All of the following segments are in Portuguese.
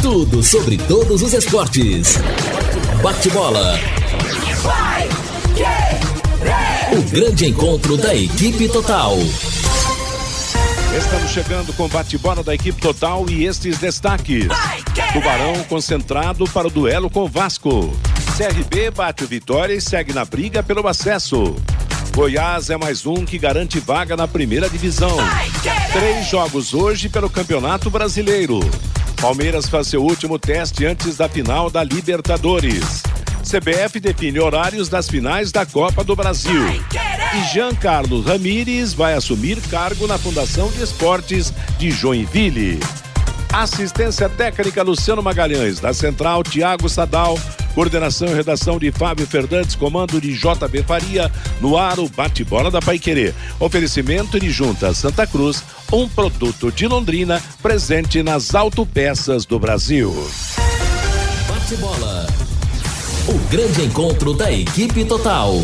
Tudo sobre todos os esportes. Bate-bola. O grande encontro da equipe total. Estamos chegando com bate-bola da equipe total e estes destaques. Tubarão concentrado para o duelo com Vasco. CRB bate o Vitória e segue na briga pelo acesso. Goiás é mais um que garante vaga na primeira divisão. Três jogos hoje pelo Campeonato Brasileiro. Palmeiras faz seu último teste antes da final da Libertadores. CBF define horários das finais da Copa do Brasil. E Jean Carlos Ramírez vai assumir cargo na Fundação de Esportes de Joinville. Assistência técnica Luciano Magalhães, da Central Tiago Sadal, coordenação e redação de Fábio Fernandes, comando de JB Faria, no ar o bate-bola da Paiquerê. Oferecimento de Junta Santa Cruz, um produto de Londrina presente nas autopeças do Brasil. Bate-bola. O grande encontro da equipe total.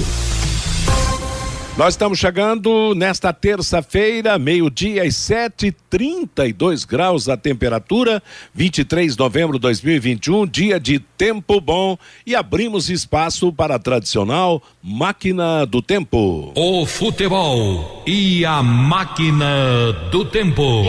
Nós estamos chegando nesta terça-feira, meio-dia e sete, trinta e dois graus a temperatura, 23 de novembro de 2021, dia de tempo bom e abrimos espaço para a tradicional máquina do tempo. O futebol e a máquina do tempo.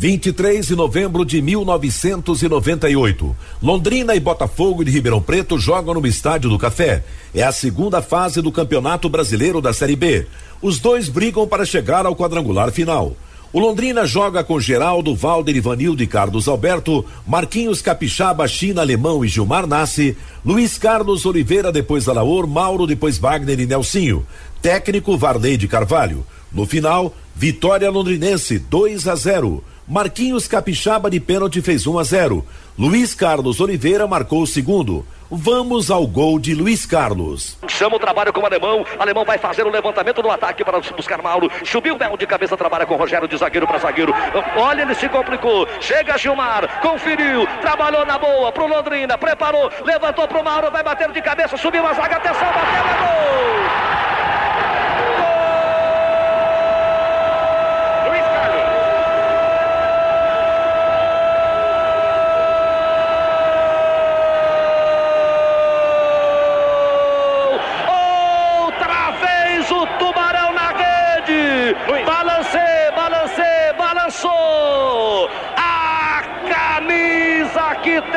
23 de novembro de 1998. Londrina e Botafogo de Ribeirão Preto jogam no Estádio do Café. É a segunda fase do Campeonato Brasileiro da Série B. Os dois brigam para chegar ao quadrangular final. O Londrina joga com Geraldo, Valder, Ivanildo e Carlos Alberto, Marquinhos Capixaba, China, Alemão e Gilmar Nassi, Luiz Carlos Oliveira, depois Alaor, Mauro, depois Wagner e Nelsinho. Técnico Varley de Carvalho. No final, vitória londrinense 2 a 0. Marquinhos Capixaba de pênalti fez 1 a 0. Luiz Carlos Oliveira marcou o segundo. Vamos ao gol de Luiz Carlos. Chama o trabalho com o alemão. Alemão vai fazer o levantamento no ataque para buscar Mauro. Subiu o Bel de cabeça, trabalha com o Rogério de zagueiro para zagueiro. Olha, ele se complicou. Chega Gilmar, conferiu, trabalhou na boa pro Londrina, preparou, levantou pro Mauro, vai bater de cabeça, subiu a zaga, atenção, bateu, é gol!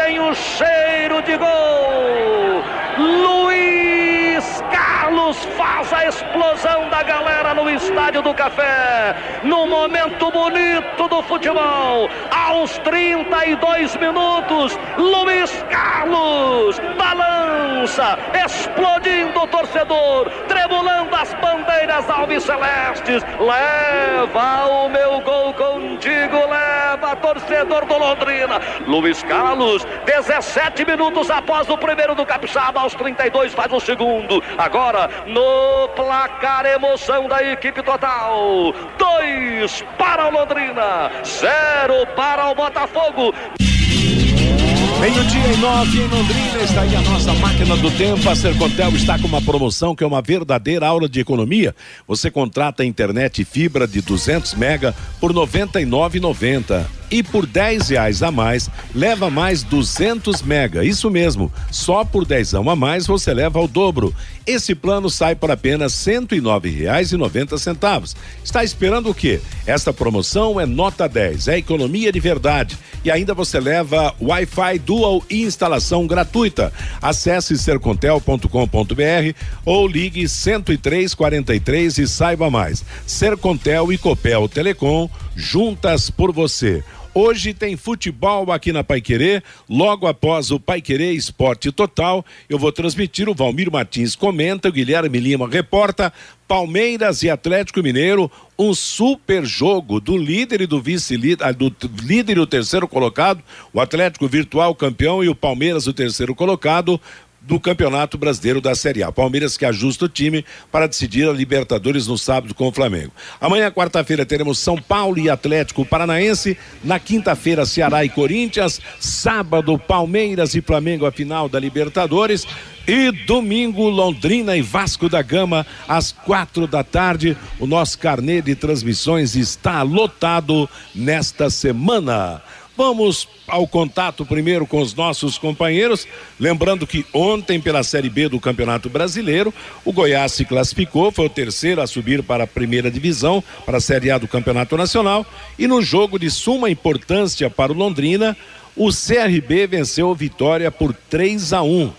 Tem o cheiro de gol. Luiz Carlos faz a explosão da galera no Estádio do Café. No momento bonito do futebol. Aos 32 minutos, Luiz Carlos balança, explodindo o torcedor, tremulando as bandeiras alves celestes. Leva o meu gol contigo, leva torcedor do Londrina. Luiz Carlos, 17 minutos após o primeiro do Capixaba, aos 32 faz o segundo. Agora no placar emoção da equipe total. Dois para o Londrina, zero para o Botafogo. Meio-dia e nove em Londrina, está aí a nossa máquina do tempo. A Sercontel está com uma promoção que é uma verdadeira aula de economia. Você contrata internet fibra de 200 mega por R$ 99,90 e por 10 reais a mais leva mais 200 mega. Isso mesmo, só por 10 a mais você leva ao dobro. Esse plano sai por apenas R$ 109,90. Está esperando o quê? Esta promoção é nota 10, é economia de verdade. E ainda você leva Wi-Fi Dual e instalação gratuita. Acesse sercontel.com.br ou ligue 10343 e saiba mais. Sercontel e Copel Telecom juntas por você. Hoje tem futebol aqui na Paiquerê, logo após o Paiquerê Esporte Total. Eu vou transmitir, o Valmir Martins comenta, o Guilherme Lima reporta. Palmeiras e Atlético Mineiro, um super jogo do líder e do vice-líder, ah, do líder e o terceiro colocado, o Atlético virtual campeão e o Palmeiras o terceiro colocado do Campeonato Brasileiro da Série A. Palmeiras que ajusta o time para decidir a Libertadores no sábado com o Flamengo. Amanhã, quarta-feira, teremos São Paulo e Atlético Paranaense. Na quinta-feira, Ceará e Corinthians. Sábado, Palmeiras e Flamengo, a final da Libertadores. E domingo, Londrina e Vasco da Gama, às quatro da tarde. O nosso carnê de transmissões está lotado nesta semana. Vamos ao contato primeiro com os nossos companheiros. Lembrando que ontem, pela Série B do Campeonato Brasileiro, o Goiás se classificou, foi o terceiro a subir para a primeira divisão, para a Série A do Campeonato Nacional. E no jogo de suma importância para o Londrina, o CRB venceu Vitória por 3 a 1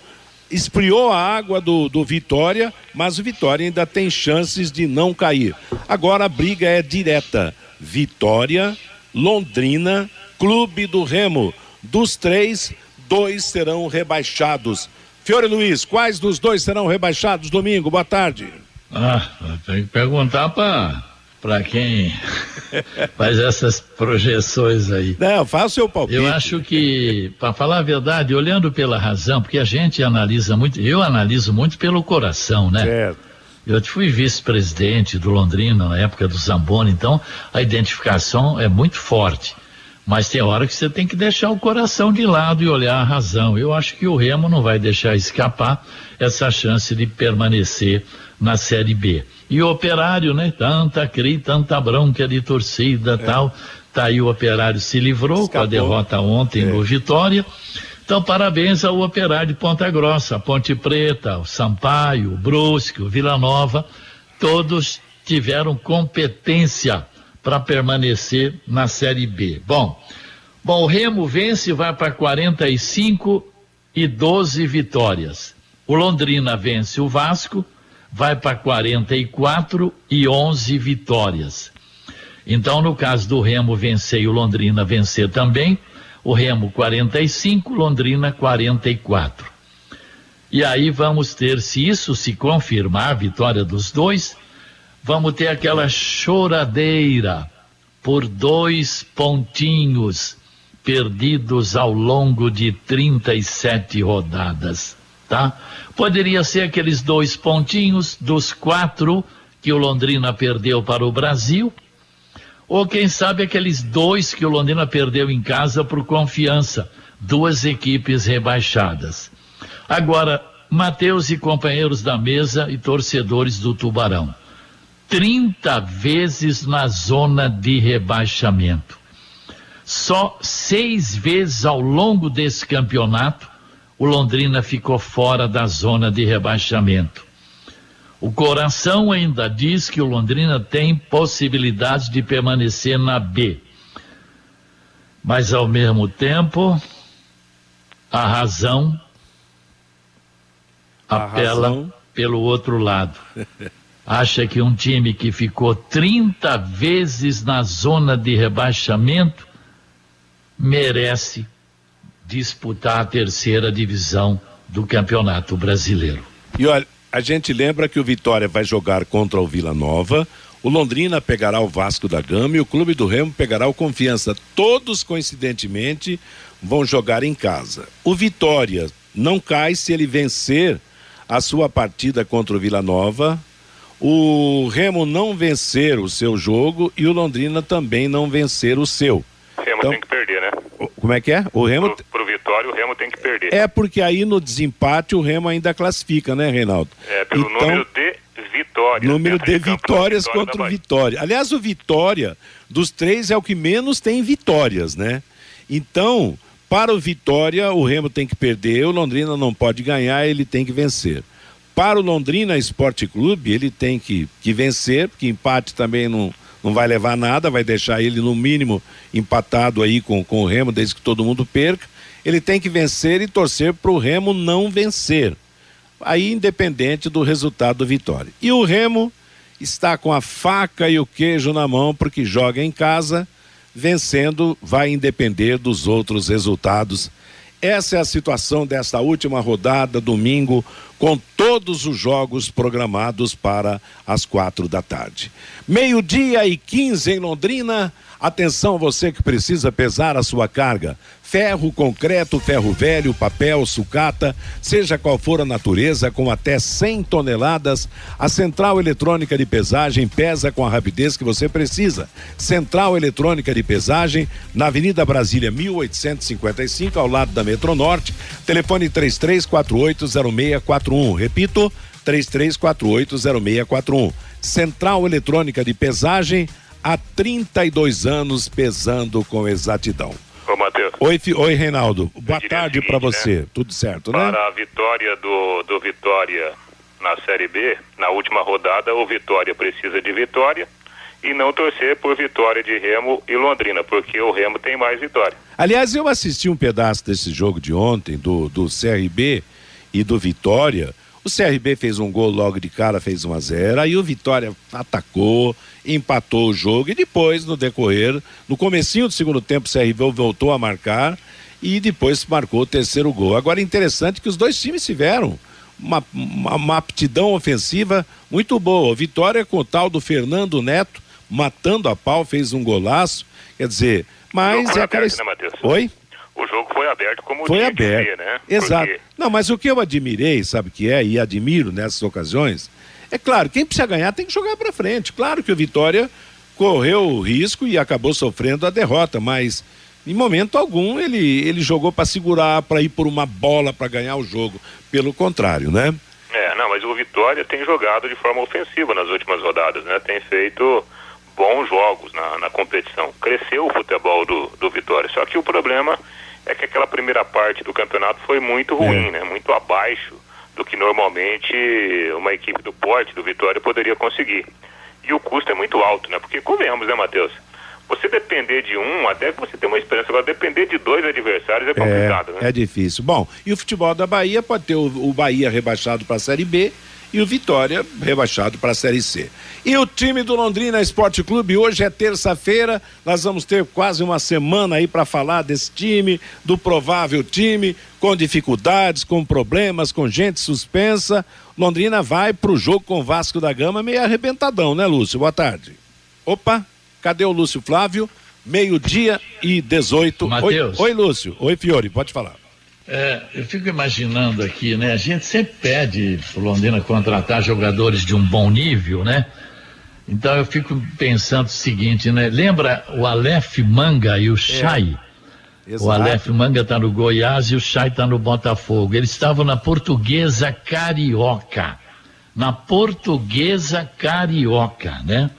esfriou a água do, do Vitória, mas o Vitória ainda tem chances de não cair. Agora a briga é direta. Vitória, Londrina Clube do Remo. Dos três, dois serão rebaixados. Fiore Luiz, quais dos dois serão rebaixados domingo? Boa tarde. Ah, tem que perguntar para quem faz essas projeções aí. Não, faça o seu palpite. Eu acho que, para falar a verdade, olhando pela razão, porque a gente analisa muito, eu analiso muito pelo coração, né? Certo. Eu fui vice-presidente do Londrina na época do Zamboni, então a identificação é muito forte. Mas tem hora que você tem que deixar o coração de lado e olhar a razão. Eu acho que o Remo não vai deixar escapar essa chance de permanecer na Série B. E o Operário, né? Tanta cri, tanta bronca de torcida é. tal. Tá aí o Operário se livrou Escapou. com a derrota ontem é. no Vitória. Então, parabéns ao Operário de Ponta Grossa, Ponte Preta, o Sampaio, o Brusque, o Vila Nova. Todos tiveram competência para permanecer na Série B. Bom, bom, o Remo vence e vai para 45 e 12 vitórias. O Londrina vence o Vasco, vai para 44 e 11 vitórias. Então, no caso do Remo vencer e o Londrina vencer também, o Remo 45, Londrina 44. E aí vamos ter, se isso se confirmar, a vitória dos dois, vamos ter aquela choradeira por dois pontinhos perdidos ao longo de 37 rodadas, tá? Poderia ser aqueles dois pontinhos dos quatro que o Londrina perdeu para o Brasil, ou quem sabe aqueles dois que o Londrina perdeu em casa por confiança, duas equipes rebaixadas. Agora, Mateus e companheiros da mesa e torcedores do Tubarão. 30 vezes na zona de rebaixamento. Só seis vezes ao longo desse campeonato o Londrina ficou fora da zona de rebaixamento. O coração ainda diz que o Londrina tem possibilidade de permanecer na B. Mas ao mesmo tempo, a razão a apela razão... pelo outro lado. acha que um time que ficou 30 vezes na zona de rebaixamento merece disputar a terceira divisão do Campeonato Brasileiro. E olha, a gente lembra que o Vitória vai jogar contra o Vila Nova, o Londrina pegará o Vasco da Gama e o Clube do Remo pegará o Confiança. Todos, coincidentemente, vão jogar em casa. O Vitória não cai se ele vencer a sua partida contra o Vila Nova, o Remo não vencer o seu jogo e o Londrina também não vencer o seu. O Remo então, tem que perder, né? Como é que é? O Remo. Pro, pro Vitória, o Remo tem que perder. É porque aí no desempate o Remo ainda classifica, né, Reinaldo? É, pelo então, número de vitórias. Número de vitórias vitória contra o Vitória. Aliás, o Vitória, dos três, é o que menos tem vitórias, né? Então, para o Vitória, o Remo tem que perder, o Londrina não pode ganhar, ele tem que vencer. Para o Londrina Esporte Clube, ele tem que, que vencer, porque empate também não, não vai levar nada, vai deixar ele no mínimo empatado aí com, com o Remo, desde que todo mundo perca. Ele tem que vencer e torcer para o Remo não vencer. Aí, independente do resultado do Vitória. E o Remo está com a faca e o queijo na mão, porque joga em casa, vencendo, vai independer dos outros resultados essa é a situação desta última rodada, domingo, com todos os jogos programados para as quatro da tarde. Meio-dia e 15 em Londrina. Atenção você que precisa pesar a sua carga. Ferro, concreto, ferro velho, papel, sucata, seja qual for a natureza, com até 100 toneladas, a Central Eletrônica de Pesagem pesa com a rapidez que você precisa. Central Eletrônica de Pesagem, na Avenida Brasília 1855, ao lado da Metronorte, telefone 33480641. Repito, 33480641. Central Eletrônica de Pesagem, há 32 anos pesando com exatidão. Ô, Matheus. Oi, fi... Oi, Reinaldo. Boa tarde para você. Né? Tudo certo, né? Para a vitória do, do Vitória na Série B, na última rodada, o Vitória precisa de vitória e não torcer por vitória de Remo e Londrina, porque o Remo tem mais vitória. Aliás, eu assisti um pedaço desse jogo de ontem, do, do CRB e do Vitória. O CRB fez um gol logo de cara, fez 1 a 0 aí o Vitória atacou, empatou o jogo e depois, no decorrer, no comecinho do segundo tempo, o CRB voltou a marcar e depois marcou o terceiro gol. Agora, interessante que os dois times tiveram uma, uma, uma aptidão ofensiva muito boa. O Vitória com o tal do Fernando Neto, matando a pau, fez um golaço. Quer dizer, mas é aquela. Né, Oi? O jogo foi aberto como foi aberto, ser, né? Exato. Porque... Não, mas o que eu admirei, sabe que é e admiro nessas ocasiões, é claro, quem precisa ganhar tem que jogar para frente. Claro que o Vitória correu o risco e acabou sofrendo a derrota, mas em momento algum ele ele jogou para segurar, para ir por uma bola para ganhar o jogo. Pelo contrário, né? É, não, mas o Vitória tem jogado de forma ofensiva nas últimas rodadas, né? Tem feito bons jogos na, na competição. Cresceu o futebol do, do Vitória. Só que o problema é que aquela primeira parte do campeonato foi muito ruim, é. né? Muito abaixo do que normalmente uma equipe do porte do Vitória poderia conseguir. E o custo é muito alto, né? Porque convenhamos, né, Matheus? Você depender de um, até que você tenha uma experiência, agora depender de dois adversários é complicado, é, né? É difícil. Bom, e o futebol da Bahia pode ter o, o Bahia rebaixado para a Série B e o Vitória rebaixado para a Série C. E o time do Londrina Esporte Clube, hoje é terça-feira, nós vamos ter quase uma semana aí para falar desse time, do provável time, com dificuldades, com problemas, com gente suspensa. Londrina vai para o jogo com o Vasco da Gama meio arrebentadão, né, Lúcio? Boa tarde. Opa, cadê o Lúcio Flávio? Meio-dia e 18. Matheus. Oi, oi, Lúcio. Oi, Fiore, pode falar. É, eu fico imaginando aqui, né? A gente sempre pede pro Londrina contratar jogadores de um bom nível, né? Então eu fico pensando o seguinte, né? Lembra o Aleph Manga e o Chay? É. O Aleph Manga está no Goiás e o Chay está no Botafogo. Eles estavam na Portuguesa Carioca. Na Portuguesa Carioca, né?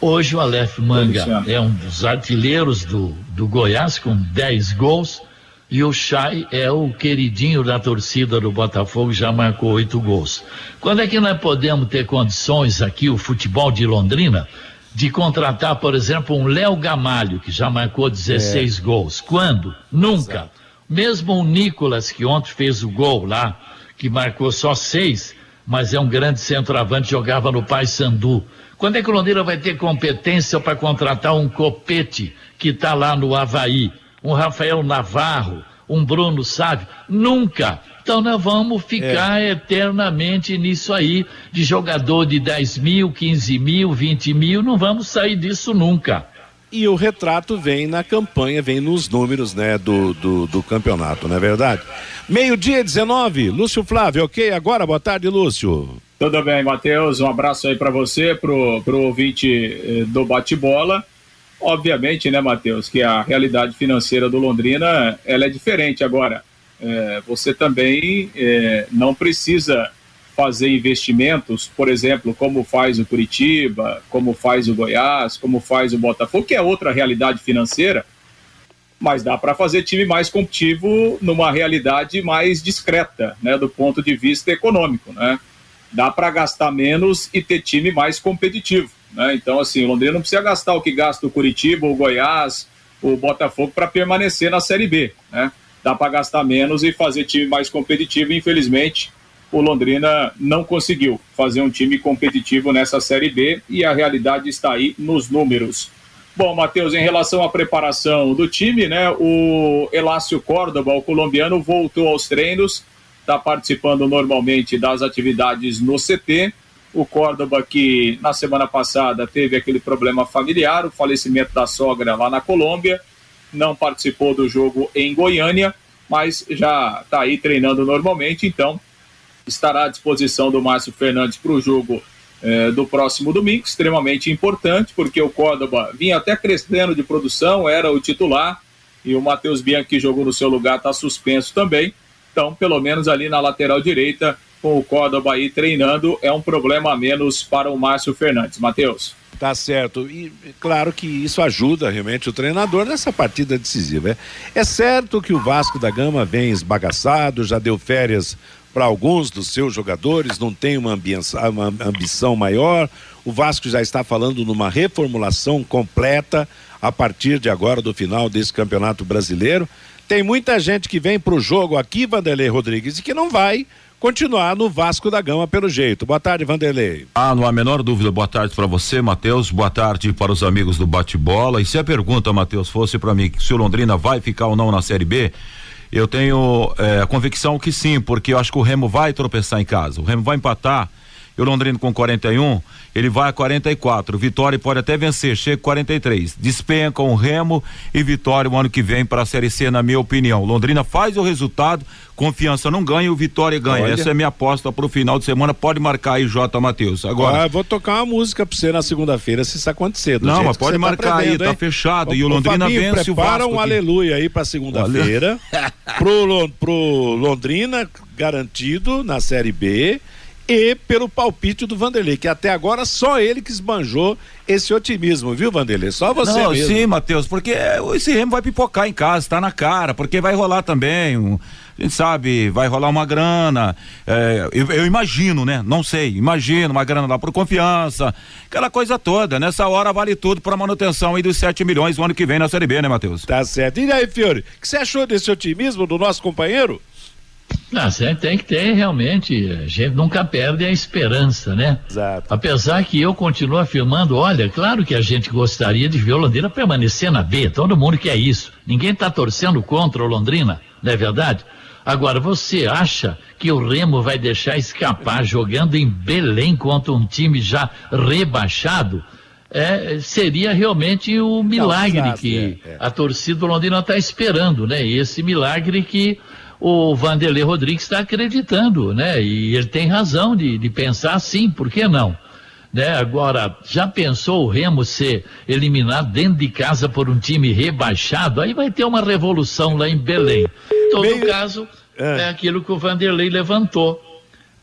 Hoje o Aleph Manga é um dos artilheiros do, do Goiás com 10 gols e o Chay é o queridinho da torcida do Botafogo, já marcou oito gols. Quando é que nós podemos ter condições aqui, o futebol de Londrina, de contratar, por exemplo, um Léo Gamalho, que já marcou 16 é. gols? Quando? Nunca. Exato. Mesmo o Nicolas, que ontem fez o gol lá, que marcou só seis, mas é um grande centroavante, jogava no Paysandu. Quando é que o Londrina vai ter competência para contratar um Copete, que está lá no Havaí? Um Rafael Navarro, um Bruno Sávio, nunca. Então nós vamos ficar é. eternamente nisso aí, de jogador de 10 mil, 15 mil, 20 mil, não vamos sair disso nunca. E o retrato vem na campanha, vem nos números né, do, do, do campeonato, não é verdade? Meio-dia 19, Lúcio Flávio, ok? Agora, boa tarde, Lúcio. Tudo bem, Matheus. Um abraço aí para você, pro, pro ouvinte eh, do bate-bola. Obviamente, né, Matheus, que a realidade financeira do Londrina ela é diferente agora. É, você também é, não precisa fazer investimentos, por exemplo, como faz o Curitiba, como faz o Goiás, como faz o Botafogo, que é outra realidade financeira, mas dá para fazer time mais competitivo numa realidade mais discreta, né, do ponto de vista econômico, né? Dá para gastar menos e ter time mais competitivo. Né? Então, assim, o Londrina não precisa gastar o que gasta o Curitiba, o Goiás, o Botafogo para permanecer na Série B. Né? Dá para gastar menos e fazer time mais competitivo. Infelizmente, o Londrina não conseguiu fazer um time competitivo nessa Série B e a realidade está aí nos números. Bom, Matheus, em relação à preparação do time, né, o Elácio Córdoba, o colombiano, voltou aos treinos, está participando normalmente das atividades no CT O Córdoba, que na semana passada teve aquele problema familiar, o falecimento da sogra lá na Colômbia, não participou do jogo em Goiânia, mas já está aí treinando normalmente, então estará à disposição do Márcio Fernandes para o jogo eh, do próximo domingo, extremamente importante, porque o Córdoba vinha até crescendo de produção, era o titular, e o Matheus Bianchi, que jogou no seu lugar, está suspenso também. Então, pelo menos ali na lateral direita, com o Córdoba aí treinando, é um problema a menos para o Márcio Fernandes. Matheus. Tá certo. E claro que isso ajuda realmente o treinador nessa partida decisiva. É, é certo que o Vasco da Gama vem esbagaçado, já deu férias para alguns dos seus jogadores, não tem uma, uma ambição maior. O Vasco já está falando numa reformulação completa a partir de agora do final desse campeonato brasileiro. Tem muita gente que vem para o jogo aqui, Vanderlei Rodrigues, e que não vai continuar no Vasco da Gama pelo jeito. Boa tarde, Vanderlei. Ah, não há a menor dúvida. Boa tarde para você, Matheus. Boa tarde para os amigos do bate-bola. E se a pergunta, Matheus, fosse para mim se o Londrina vai ficar ou não na Série B, eu tenho é, a convicção que sim, porque eu acho que o Remo vai tropeçar em casa. O Remo vai empatar e o Londrina com 41, ele vai a 44. Vitória pode até vencer, chega a 43. Despenca o Remo e Vitória o ano que vem para a Série C, na minha opinião. Londrina faz o resultado, confiança não ganha, o Vitória ganha. Olha. Essa é a minha aposta para o final de semana. Pode marcar aí, J. Matheus. Agora. Ah, vou tocar uma música para você na segunda-feira, se isso acontecer. Não, mas pode tá marcar tá aí, tá fechado. E o Londrina Fabinho, vence o Vasco. um aleluia aí para segunda-feira. pro, pro Londrina, garantido na Série B e pelo palpite do Vanderlei, que até agora só ele que esbanjou esse otimismo, viu, Vanderlei? Só você Não, mesmo. Sim, Matheus, porque esse Remo vai pipocar em casa, tá na cara, porque vai rolar também um, a gente sabe, vai rolar uma grana, é, eu, eu, imagino, né? Não sei, imagino uma grana lá por confiança, aquela coisa toda. Nessa hora vale tudo para manutenção aí dos 7 milhões o ano que vem na Série B, né, Matheus? Tá certo. E aí, Fiore, o que você achou desse otimismo do nosso companheiro? Ah, você tem que ter realmente, a gente nunca perde a esperança, né? Exato. Apesar que eu continuo afirmando, olha, claro que a gente gostaria de ver o Londrina permanecer na B, todo mundo quer isso. Ninguém está torcendo contra o Londrina, não é verdade? Agora, você acha que o Remo vai deixar escapar jogando em Belém contra um time já rebaixado? É, seria realmente o milagre não, que é, é. a torcida do Londrina está esperando, né? Esse milagre que o Vanderlei Rodrigues está acreditando, né? E ele tem razão de, de pensar assim, por que não? Né? Agora, já pensou o Remo ser eliminado dentro de casa por um time rebaixado? Aí vai ter uma revolução lá em Belém. Em todo Meio... caso, é. é aquilo que o Vanderlei levantou.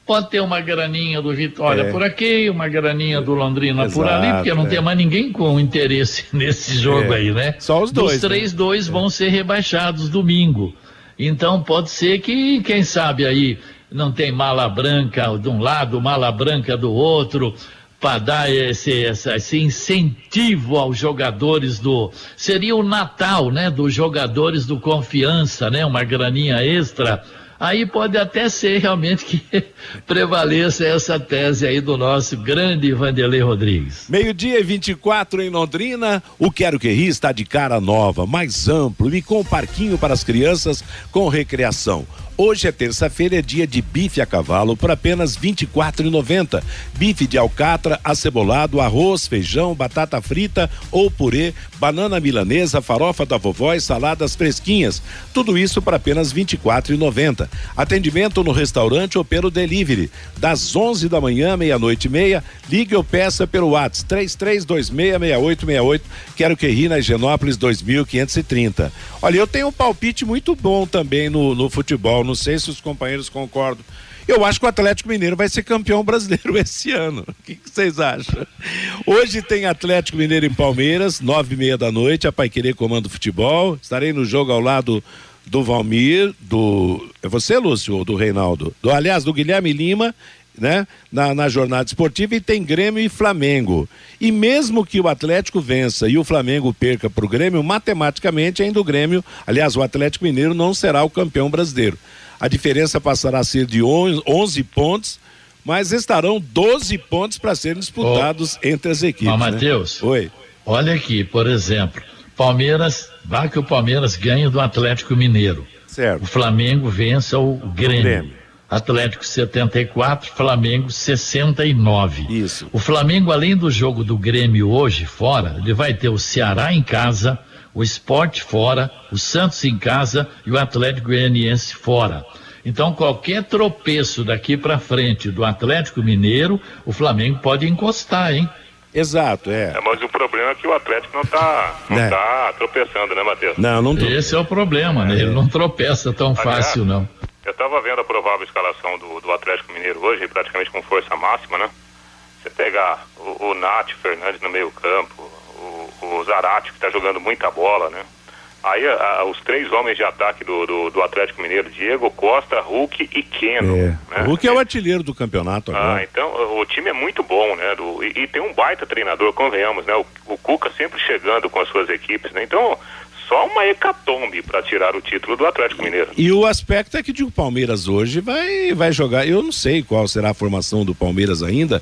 Pode ter uma graninha do Vitória é. por aqui, uma graninha do Londrina Exato, por ali, porque não é. tem mais ninguém com interesse nesse jogo é. aí, né? Só os dois. Os três, né? dois vão ser rebaixados domingo. Então pode ser que, quem sabe aí, não tem mala branca de um lado, mala branca do outro, para dar esse, esse, incentivo aos jogadores do. Seria o Natal, né? Dos jogadores do confiança, né? Uma graninha extra aí pode até ser realmente que prevaleça essa tese aí do nosso grande Vanderlei Rodrigues. Meio-dia e 24 em Londrina, o Quero Que Ri está de cara nova, mais amplo e com parquinho para as crianças com recreação. Hoje é terça-feira, é dia de bife a cavalo por apenas R$ 24,90. Bife de alcatra, acebolado, arroz, feijão, batata frita ou purê, banana milanesa, farofa da vovó e saladas fresquinhas. Tudo isso por apenas R$ 24,90. Atendimento no restaurante ou pelo delivery. Das 11 da manhã, meia-noite e meia, ligue ou peça pelo WhatsApp 33266868. Quero que ri na Higienópolis 2530. Olha, eu tenho um palpite muito bom também no, no futebol não sei se os companheiros concordam. Eu acho que o Atlético Mineiro vai ser campeão brasileiro esse ano. O que, que vocês acham? Hoje tem Atlético Mineiro em Palmeiras, nove e meia da noite, a Pai Querer comando futebol. Estarei no jogo ao lado do Valmir, do. É você, Lúcio, ou do Reinaldo? Do, aliás, do Guilherme Lima né, na, na, jornada esportiva e tem Grêmio e Flamengo. E mesmo que o Atlético vença e o Flamengo perca para o Grêmio, matematicamente ainda o Grêmio, aliás, o Atlético Mineiro não será o campeão brasileiro. A diferença passará a ser de 11 pontos, mas estarão 12 pontos para serem disputados oh, entre as equipes. Ó, né? Matheus. Oi. Olha aqui, por exemplo, Palmeiras, vai que o Palmeiras ganha do Atlético Mineiro. Certo. O Flamengo vença o Grêmio. O Grêmio Atlético 74, Flamengo 69. Isso. O Flamengo, além do jogo do Grêmio hoje fora, ele vai ter o Ceará em casa, o Esporte fora, o Santos em casa e o Atlético Goianiense fora. Então, qualquer tropeço daqui para frente do Atlético Mineiro, o Flamengo pode encostar, hein? Exato, é. é mas o problema é que o Atlético não está não É. tá tropeçando, né, Matheus? Não, não tô. Esse é o problema, né? Ele não tropeça tão fácil, não. Eu estava vendo a provável escalação do, do Atlético Mineiro hoje, praticamente com força máxima, né? Você pegar o, o Nath Fernandes no meio campo, o, o Zarate, que está jogando muita bola, né? Aí a- a- os três homens de ataque do, do, do Atlético Mineiro, Diego Costa, Hulk e Keno. É. né? O Hulk é o artilheiro do campeonato Ah, agora. então o o time é muito bom, né? Do, e, e tem um baita treinador, convenhamos, né? O, o Cuca sempre chegando com as suas equipes, né? Então, só uma hecatombe para tirar o título do Atlético Mineiro. E o aspecto é que o Palmeiras hoje vai, vai jogar. Eu não sei qual será a formação do Palmeiras ainda,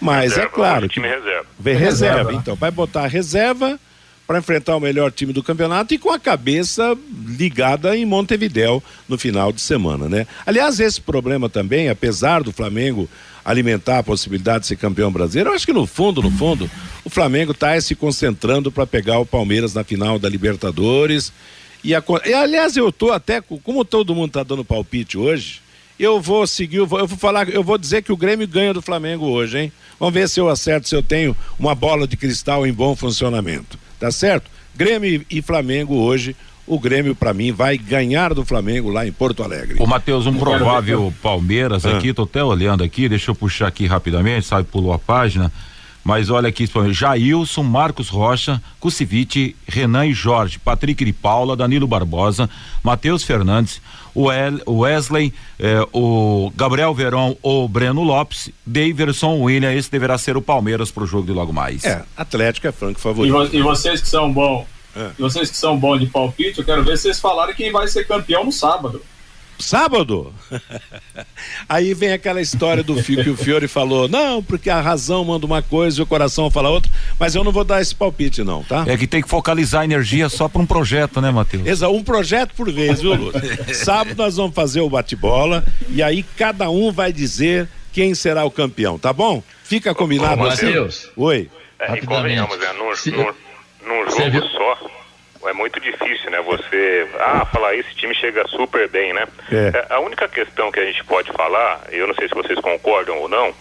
mas Reserva, é claro time reserva. vem Reserva, reserva. Então vai botar a reserva para enfrentar o melhor time do campeonato e com a cabeça ligada em Montevidéu no final de semana, né? Aliás, esse problema também, apesar do Flamengo alimentar a possibilidade de ser campeão brasileiro, eu acho que no fundo, no fundo, o Flamengo está se concentrando para pegar o Palmeiras na final da Libertadores. E, a, e, aliás, eu tô até, co- como todo mundo está dando palpite hoje, eu vou seguir, eu vou falar, eu vou dizer que o Grêmio ganha do Flamengo hoje, hein? Vamos ver se eu acerto, se eu tenho uma bola de cristal em bom funcionamento. Tá certo? Grêmio e Flamengo hoje, o Grêmio para mim vai ganhar do Flamengo lá em Porto Alegre. Ô, Matheus, um provável Palmeiras Ah. aqui, tô até olhando aqui, deixa eu puxar aqui rapidamente, sabe, pulou a página. Mas olha aqui, Jailson, Marcos Rocha, Kusivic, Renan e Jorge, Patrick de Paula, Danilo Barbosa, Matheus Fernandes, o o Wesley, eh, o Gabriel Verão, o Breno Lopes, Daverson William, esse deverá ser o Palmeiras pro jogo de logo mais. É, Atlético é franco E, favorito. vo- e vocês que são bom, É. e vocês que são bom de palpite, eu quero ver vocês falarem quem vai ser campeão no sábado. Sábado? Aí vem aquela história do Fio que o Fiore falou: não, porque a razão manda uma coisa e o coração fala outra, mas eu não vou dar esse palpite, não, tá? É que tem que focalizar a energia só para um projeto, né, Matheus? Exa, um projeto por vez, viu, Lúcio? Sábado nós vamos fazer o bate-bola e aí cada um vai dizer quem será o campeão, tá bom? Fica combinado Ô, assim? Matheus. Oi. É, e convenhamos, né? Se- num, jogo só, é muito difícil, né? Você, ah, falar esse time chega super bem, né? É. a única questão que a gente pode falar, eu não sei se vocês concordam ou não,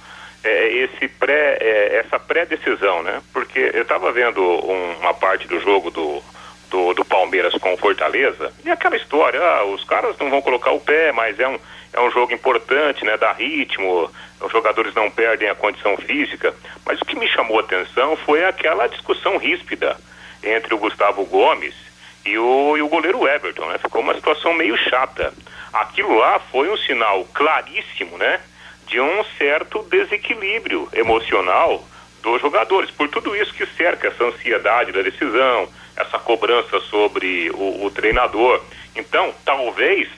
é esse pré, é essa pré-decisão, né? Porque eu estava vendo um- uma parte do jogo do, do, do Palmeiras com o Fortaleza e aquela história, ah, os caras não vão colocar o pé, mas é um, é um jogo importante, né? Dá ritmo, os jogadores não perdem a condição física. Mas o que me chamou a atenção foi aquela discussão ríspida entre o Gustavo Gomes e o, e o goleiro Everton, né? Ficou uma situação meio chata. Aquilo lá foi um sinal claríssimo, né? De um certo desequilíbrio emocional dos jogadores, por tudo isso que cerca essa ansiedade da decisão, essa cobrança sobre o, o treinador. Então, talvez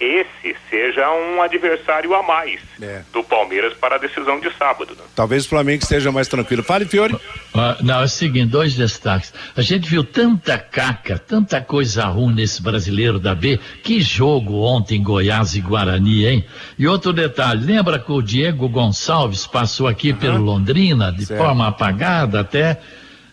esse seja um adversário a mais É. do Palmeiras para a decisão de sábado. Né? Talvez o Flamengo esteja mais tranquilo. Fale, Fiore. Ah, não, é o seguinte, dois destaques. A gente viu tanta caca, tanta coisa ruim nesse brasileiro da B. Que jogo ontem em Goiás e Guarani, hein? E outro detalhe, lembra que o Diego Gonçalves passou aqui pelo Londrina de Certo. forma apagada até,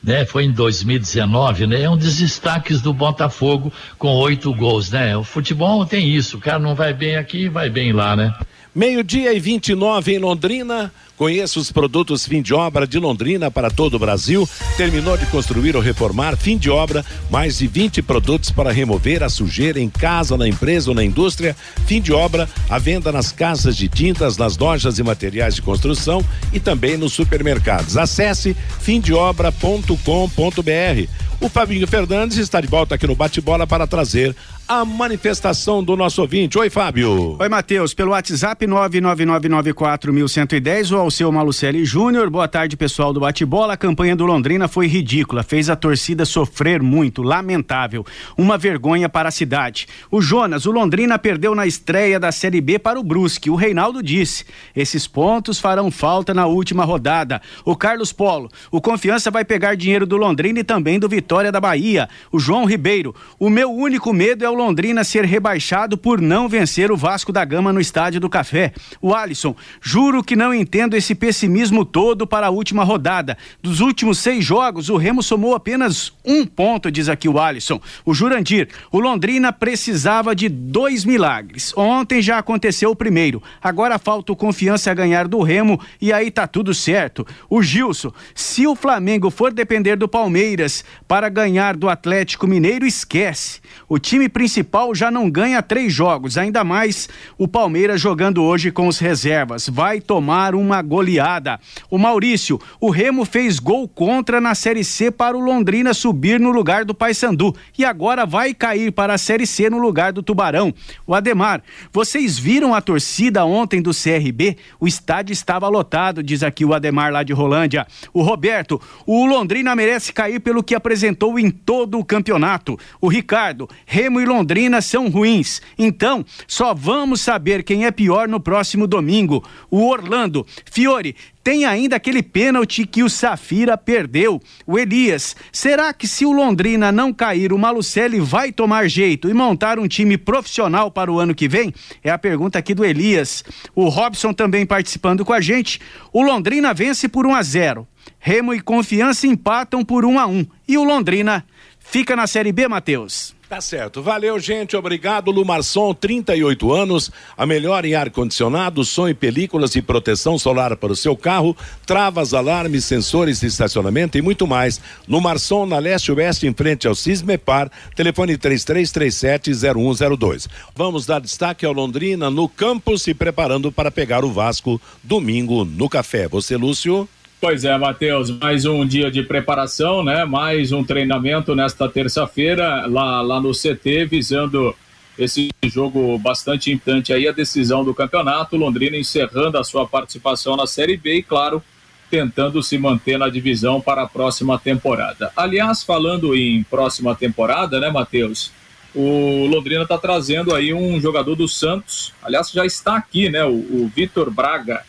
né? Foi em 2019, né? É um dos destaques do Botafogo com oito gols, né? O futebol tem isso, o cara não vai bem aqui, vai bem lá, né? Meio-dia e 29 em Londrina. Conheça os produtos fim de obra de Londrina para todo o Brasil. Terminou de construir ou reformar, fim de obra, mais de 20 produtos para remover a sujeira em casa, na empresa ou na indústria. Fim de obra, a venda nas casas de tintas, nas lojas e materiais de construção e também nos supermercados. Acesse fimdeobra.com.br. O Fabinho Fernandes está de volta aqui no Bate-Bola para trazer a manifestação do nosso ouvinte. Oi, Fábio. Oi, Matheus, pelo WhatsApp 999941110 ou ao seu Malucelli Júnior. Boa tarde, pessoal do Bate-Bola. A campanha do Londrina foi ridícula, fez a torcida sofrer muito, lamentável. Uma vergonha para a cidade. O Jonas, o Londrina perdeu na estreia da Série B para o Brusque. O Reinaldo disse: esses pontos farão falta na última rodada. O Carlos Polo, o Confiança vai pegar dinheiro do Londrina e também do Vitória da Bahia. O João Ribeiro, o meu único medo é o Londrina ser rebaixado por não vencer o Vasco da Gama no Estádio do Café. O Alisson, juro que não entendo esse pessimismo todo para a última rodada. Dos últimos seis jogos, o Remo somou apenas um ponto, diz aqui o Alisson. O Jurandir, o Londrina precisava de dois milagres. Ontem já aconteceu o primeiro. Agora falta o confiança a ganhar do Remo e aí tá tudo certo. O Gilson, se o Flamengo for depender do Palmeiras para ganhar do Atlético Mineiro, esquece. O time principal já não ganha três jogos, ainda mais o Palmeiras jogando hoje com os reservas. Vai tomar uma goleada. O Maurício, o Remo fez gol contra na Série C para o Londrina subir no lugar do Paysandu e agora vai cair para a Série C no lugar do Tubarão. O Ademar, vocês viram a torcida ontem do CRB? O estádio estava lotado, diz aqui o Ademar lá de Rolândia. O Roberto, o Londrina merece cair pelo que apresentou em todo o campeonato. O Ricardo, Remo e Londrina são ruins. Então, só vamos saber quem é pior no próximo domingo. O Orlando, Fiore, tem ainda aquele pênalti que o Safira perdeu. O Elias, será que se o Londrina não cair, o Malucelli vai tomar jeito e montar um time profissional para o ano que vem? É a pergunta aqui do Elias. O Robson também participando com a gente. O Londrina vence por 1 a 0. Remo e Confiança empatam por 1 a 1 e o Londrina fica na Série B, Matheus. Tá certo. Valeu, gente. Obrigado. Lumarson, 38 anos. A melhor em ar-condicionado, som e películas e proteção solar para o seu carro, travas, alarmes, sensores de estacionamento e muito mais. Lumarson, na leste-oeste, em frente ao Cismepar. Telefone 3337-0102. Vamos dar destaque ao Londrina no campo, se preparando para pegar o Vasco domingo no café. Você, Lúcio? Pois é, Matheus, mais um dia de preparação, né? Mais um treinamento nesta terça-feira lá, lá no CT, visando esse jogo bastante importante aí, a decisão do campeonato. Londrina encerrando a sua participação na Série B e, claro, tentando se manter na divisão para a próxima temporada. Aliás, falando em próxima temporada, né, Matheus? O Londrina está trazendo aí um jogador do Santos, aliás, já está aqui, né? O, o Vitor Braga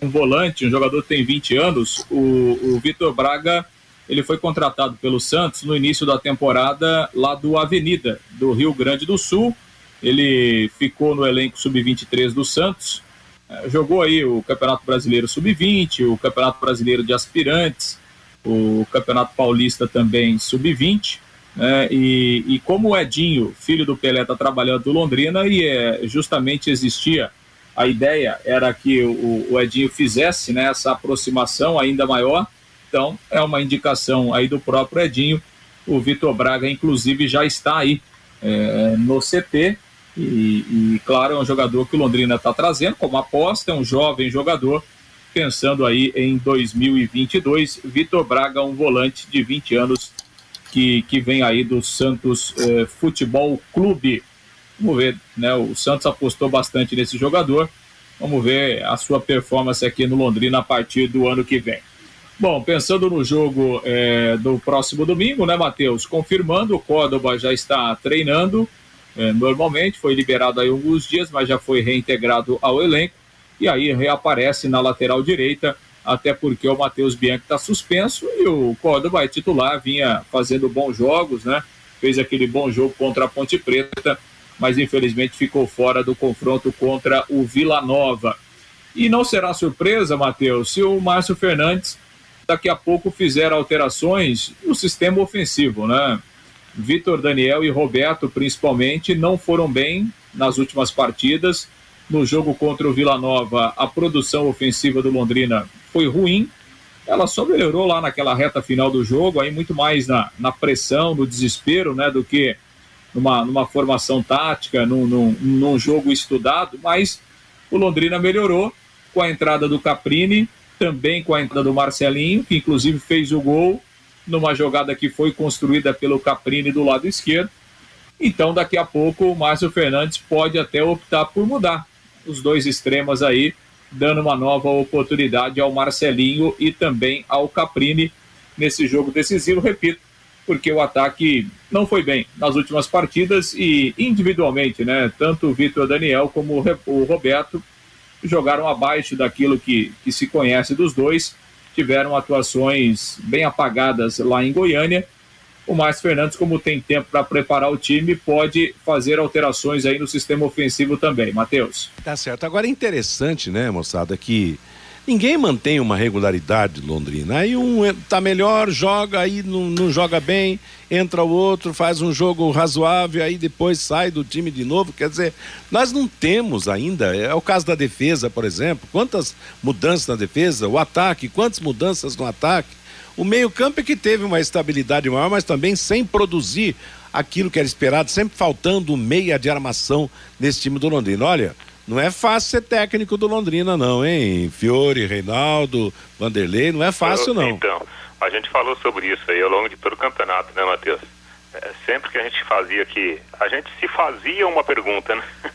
um volante, um jogador que tem 20 anos, o, o Vitor Braga, ele foi contratado pelo Santos no início da temporada lá do Avenida, do Rio Grande do Sul. Ele ficou no elenco sub-23 do Santos, é, jogou aí o Campeonato Brasileiro sub-20, o Campeonato Brasileiro de Aspirantes, o Campeonato Paulista também sub-20. Né? E, e como o Edinho, filho do Pelé, está trabalhando do Londrina e é, justamente existia a ideia era que o, o Edinho fizesse né, essa aproximação ainda maior. Então, é uma indicação aí do próprio Edinho. O Vitor Braga, inclusive, já está aí é, no CT. E, e, claro, é um jogador que o Londrina está trazendo como aposta, é um jovem jogador, pensando aí em 2022. Vitor Braga, um volante de 20 anos que, que vem aí do Santos é, Futebol Clube. Vamos ver, né? O Santos apostou bastante nesse jogador. Vamos ver a sua performance aqui no Londrina a partir do ano que vem. Bom, pensando no jogo é, do próximo domingo, né, Matheus? Confirmando, o Córdoba já está treinando é, normalmente, foi liberado aí alguns dias, mas já foi reintegrado ao elenco e aí reaparece na lateral direita, até porque o Matheus Bianchi está suspenso e o Córdoba é titular, vinha fazendo bons jogos, né? Fez aquele bom jogo contra a Ponte Preta mas infelizmente ficou fora do confronto contra o Vila Nova. E não será surpresa, Matheus, se o Márcio Fernandes daqui a pouco fizer alterações no sistema ofensivo, né? Vitor Daniel e Roberto, principalmente, não foram bem nas últimas partidas. No jogo contra o Vila Nova, a produção ofensiva do Londrina foi ruim. Ela só melhorou lá naquela reta final do jogo, aí muito mais na, na pressão, no desespero, né, do que numa, numa formação tática, num, num, num jogo estudado, mas o Londrina melhorou com a entrada do Caprini, também com a entrada do Marcelinho, que inclusive fez o gol numa jogada que foi construída pelo Caprini do lado esquerdo. Então, daqui a pouco, o Márcio Fernandes pode até optar por mudar os dois extremos aí, dando uma nova oportunidade ao Marcelinho e também ao Caprini nesse jogo decisivo. Repito, porque o ataque não foi bem nas últimas partidas e individualmente, né? Tanto o Vitor Daniel como o Roberto jogaram abaixo daquilo que, que se conhece dos dois, tiveram atuações bem apagadas lá em Goiânia o Márcio Fernandes, como tem tempo para preparar o time, pode fazer alterações aí no sistema ofensivo também. Matheus. Tá certo. Agora é interessante, né, moçada, que ninguém mantém uma regularidade Londrina. Aí um tá melhor, joga, aí não, não, joga bem, entra o outro, faz um jogo razoável, aí depois sai do time de novo. Quer dizer, nós não temos ainda, é o caso da defesa, por exemplo, quantas mudanças na defesa, o ataque, quantas mudanças no ataque. O meio-campo é que teve uma estabilidade maior, mas também sem produzir aquilo que era esperado, sempre faltando meia de armação nesse time do Londrina. Olha, não é fácil ser técnico do Londrina, não, hein? Fiore, Reinaldo, Vanderlei, não é fácil, não. Então, a gente falou sobre isso aí ao longo de todo o campeonato, né, Matheus? É, sempre que a gente fazia aqui, a gente se fazia uma pergunta, né?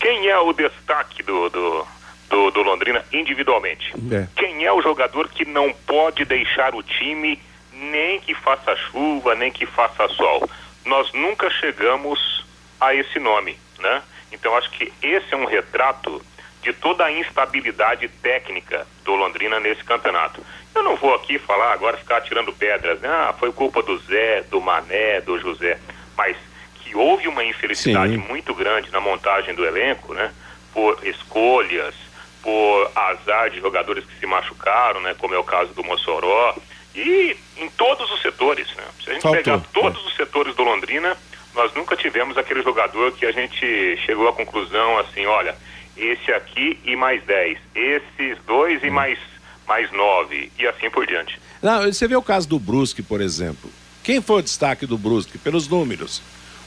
Quem é o destaque do, do, do, do Londrina individualmente. É. Quem é o jogador que não pode deixar o time nem que faça chuva, nem que faça sol? Nós nunca chegamos a esse nome, né? Então acho que esse é um retrato de toda a instabilidade técnica do Londrina nesse campeonato. Eu não vou aqui falar agora ficar tirando pedras, né? ah, foi culpa do Zé, do Mané, do José, mas que houve uma infelicidade Sim. muito grande na montagem do elenco, né? Por escolhas, por azar de jogadores que se machucaram, né, como é o caso do Mossoró, e em todos os setores. Né? Se a gente Faltou. pegar todos os setores do Londrina, nós nunca tivemos aquele jogador que a gente chegou à conclusão assim, olha, esse aqui e mais 10, esses dois e hum. mais, mais nove, e assim por diante. Não, você vê o caso do Brusque, por exemplo. Quem foi o destaque do Brusque? Pelos números.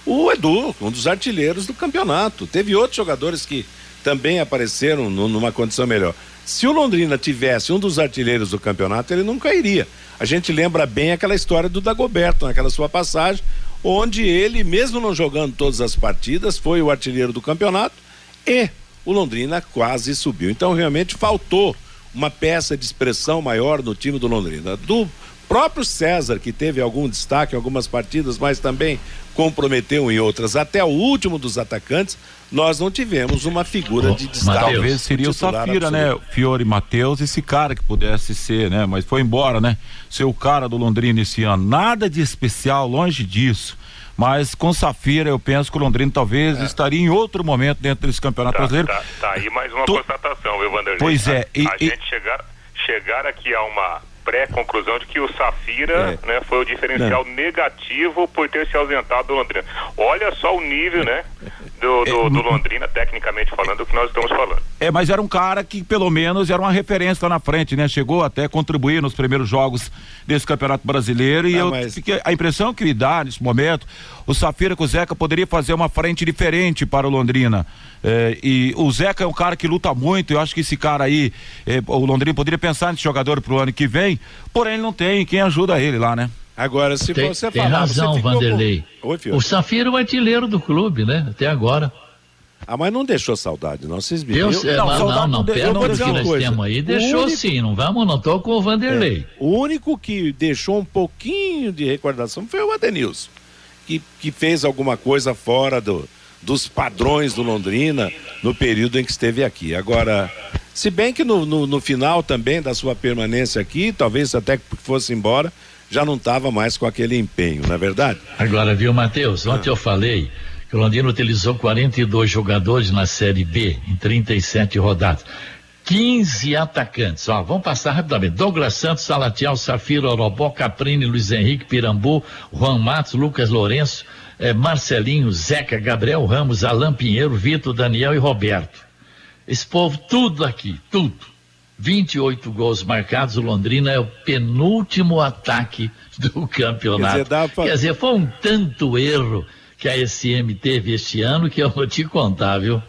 O Edu, um dos artilheiros do campeonato. Teve outros jogadores que também apareceram numa condição melhor. Se o Londrina tivesse um dos artilheiros do campeonato, ele não cairia. A gente lembra bem aquela história do Dagoberto, naquela sua passagem, onde ele, mesmo não jogando todas as partidas, foi o artilheiro do campeonato e o Londrina quase subiu. Então, realmente faltou uma peça de expressão maior no time do Londrina. Do próprio César, que teve algum destaque em algumas partidas, mas também comprometeu em outras, até o último dos atacantes, nós não tivemos uma figura de destaque. Mas talvez seria o Safira, né? absoluto. né? Fiore Matheus, esse cara que pudesse ser, né? Mas foi embora, né? Ser o cara do Londrina esse ano. Nada de especial, longe disso. Mas com Safira, eu penso que o Londrina talvez é. estaria em outro momento dentro desse campeonato tá, brasileiro. Tá, tá aí mais uma constatação, viu, Vanderlei? Pois é. A, e, a e... gente chegar, chegar aqui a uma pré-conclusão de que o Safira é. né, foi o diferencial Não. negativo por ter se ausentado do Londrina. Olha só o nível, né? Do, do, é, do, Londrina, tecnicamente falando, do que nós estamos falando. É, mas era um cara que pelo menos era uma referência lá na frente, né? Chegou até a contribuir nos primeiros jogos desse Campeonato Brasileiro e Não, eu mas... fiquei, a impressão que me dá nesse momento, o Safira com o Zeca poderia fazer uma frente diferente para o Londrina. É, e o Zeca é um cara que luta muito, eu acho que esse cara aí, é, o Londrina poderia pensar nesse jogador pro ano que vem, porém ele não tem quem ajuda ele lá, né? Agora, se tem, você tem falar, razão, Vanderlei. Com... Oi, o Safira é o artilheiro do clube, né? Até agora. Ah, mas não deixou saudade, não. Vocês viram? Deus, eu, não, não, não, não pelo que nós coisa. temos aí, deixou único... sim, não vamos, não tô com o Vanderlei. É, o único que deixou um pouquinho de recordação foi o Adenilson, que, que fez alguma coisa fora do, dos padrões do Londrina no período em que esteve aqui. Agora, se bem que no, no, no final também da sua permanência aqui, talvez até que fosse embora, já não estava mais com aquele empenho, não é verdade? Agora, viu, Matheus? Ontem ah. eu falei que o Londrina utilizou 42 jogadores na Série B em 37 rodadas. 15 atacantes, ó, vamos passar rapidamente. Douglas Santos, Salatiel, Safiro, Orobó, Caprini, Luiz Henrique, Pirambu, Juan Matos, Lucas Lourenço, eh, Marcelinho, Zeca, Gabriel Ramos, Alain Pinheiro, Vitor, Daniel e Roberto. Esse povo, tudo aqui, tudo. 28 gols marcados, o Londrina é o penúltimo ataque do campeonato. Quer dizer, pra... Quer dizer, foi um tanto erro que a SM teve este ano que eu vou te contar, viu?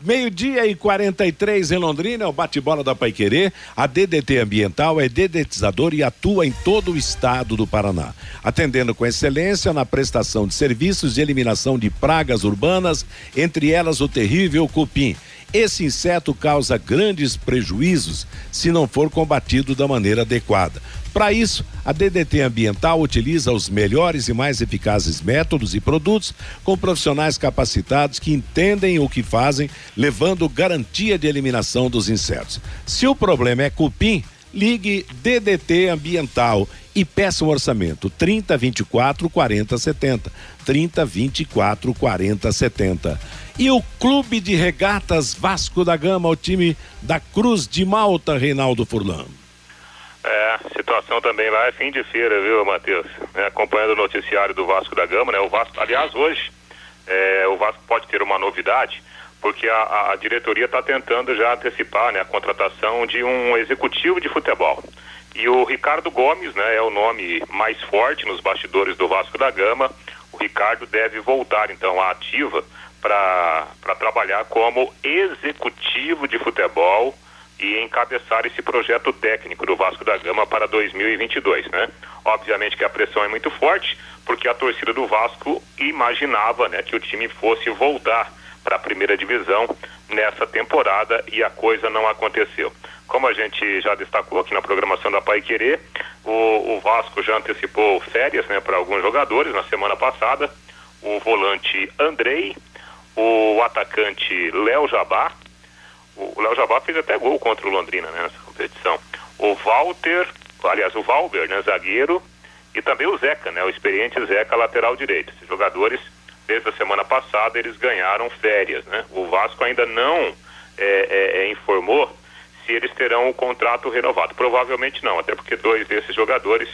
Meio-dia e 43 em Londrina, é o bate-bola da Paiquerê. A DDT Ambiental é dedetizador e atua em todo o estado do Paraná, atendendo com excelência na prestação de serviços de eliminação de pragas urbanas, entre elas o terrível cupim. Esse inseto causa grandes prejuízos se não for combatido da maneira adequada. Para isso, a DDT Ambiental utiliza os melhores e mais eficazes métodos e produtos com profissionais capacitados que entendem o que fazem, levando garantia de eliminação dos insetos. Se o problema é cupim, ligue DDT Ambiental e peça um orçamento 30 24 40 70. 30 24 40 70. E o Clube de Regatas Vasco da Gama, o time da Cruz de Malta, Reinaldo Furlan. É, situação também lá é fim de feira, viu, Matheus? É, acompanhando o noticiário do Vasco da Gama, né? O Vasco, aliás, hoje, é, o Vasco pode ter uma novidade, porque a, a diretoria está tentando já antecipar né, a contratação de um executivo de futebol. E o Ricardo Gomes, né, é o nome mais forte nos bastidores do Vasco da Gama. O Ricardo deve voltar então à ativa para trabalhar como executivo de futebol e encabeçar esse projeto técnico do Vasco da Gama para 2022, né? Obviamente que a pressão é muito forte, porque a torcida do Vasco imaginava, né, que o time fosse voltar para a primeira divisão nessa temporada e a coisa não aconteceu. Como a gente já destacou aqui na programação da Pai Querer, o, o Vasco já antecipou férias, né, para alguns jogadores na semana passada. O volante Andrei, o atacante Léo Jabá, o Léo Jabá fez até gol contra o Londrina né, nessa competição. O Walter, aliás, o Valber, né, zagueiro, e também o Zeca, né, o experiente Zeca, lateral direito. Esses jogadores, desde a semana passada, eles ganharam férias. Né? O Vasco ainda não é, é, é, informou se eles terão o contrato renovado. Provavelmente não, até porque dois desses jogadores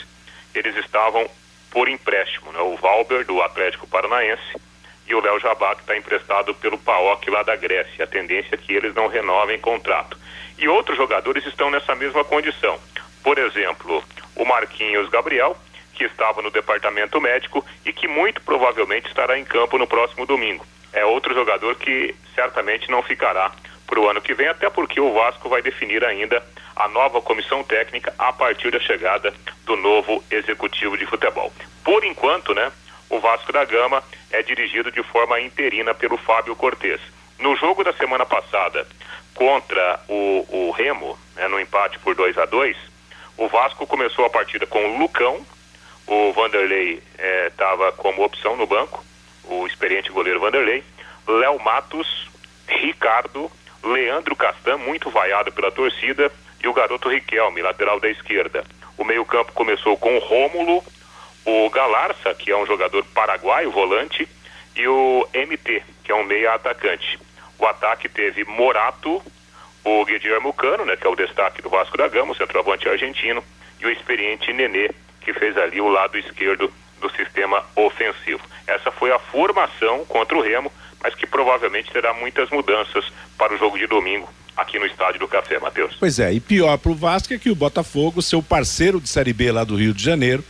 eles estavam por empréstimo. Né? O Valber, do Atlético Paranaense, e o Léo Jabá, que está emprestado pelo PAOK lá da Grécia. A tendência é que eles não renovem contrato. E outros jogadores estão nessa mesma condição. Por exemplo, o Marquinhos Gabriel, que estava no departamento médico e que muito provavelmente estará em campo no próximo domingo. É outro jogador que certamente não ficará para o ano que vem, até porque o Vasco vai definir ainda a nova comissão técnica a partir da chegada do novo executivo de futebol. Por enquanto, né, o Vasco da Gama é dirigido de forma interina pelo Fábio Cortes. No jogo da semana passada contra o, o Remo, né, no empate por 2 a 2 o Vasco começou a partida com o Lucão, o Vanderlei estava eh, como opção no banco, o experiente goleiro Vanderlei, Léo Matos, Ricardo, Leandro Castan, muito vaiado pela torcida, e o garoto Riquelme, lateral da esquerda. O meio-campo começou com Rômulo, o Galarça, que é um jogador paraguaio, volante, e o MT, que é um meia atacante. O ataque teve Morato, o Guilherme Cano, né, que é o destaque do Vasco da Gama, o centroavante argentino, e o experiente Nenê, que fez ali o lado esquerdo do sistema ofensivo. Essa foi a formação contra o Remo, mas que provavelmente terá muitas mudanças para o jogo de domingo aqui no estádio do Café, Matheus. Pois é, e pior para o Vasco é que o Botafogo, seu parceiro de Série B lá do Rio de Janeiro,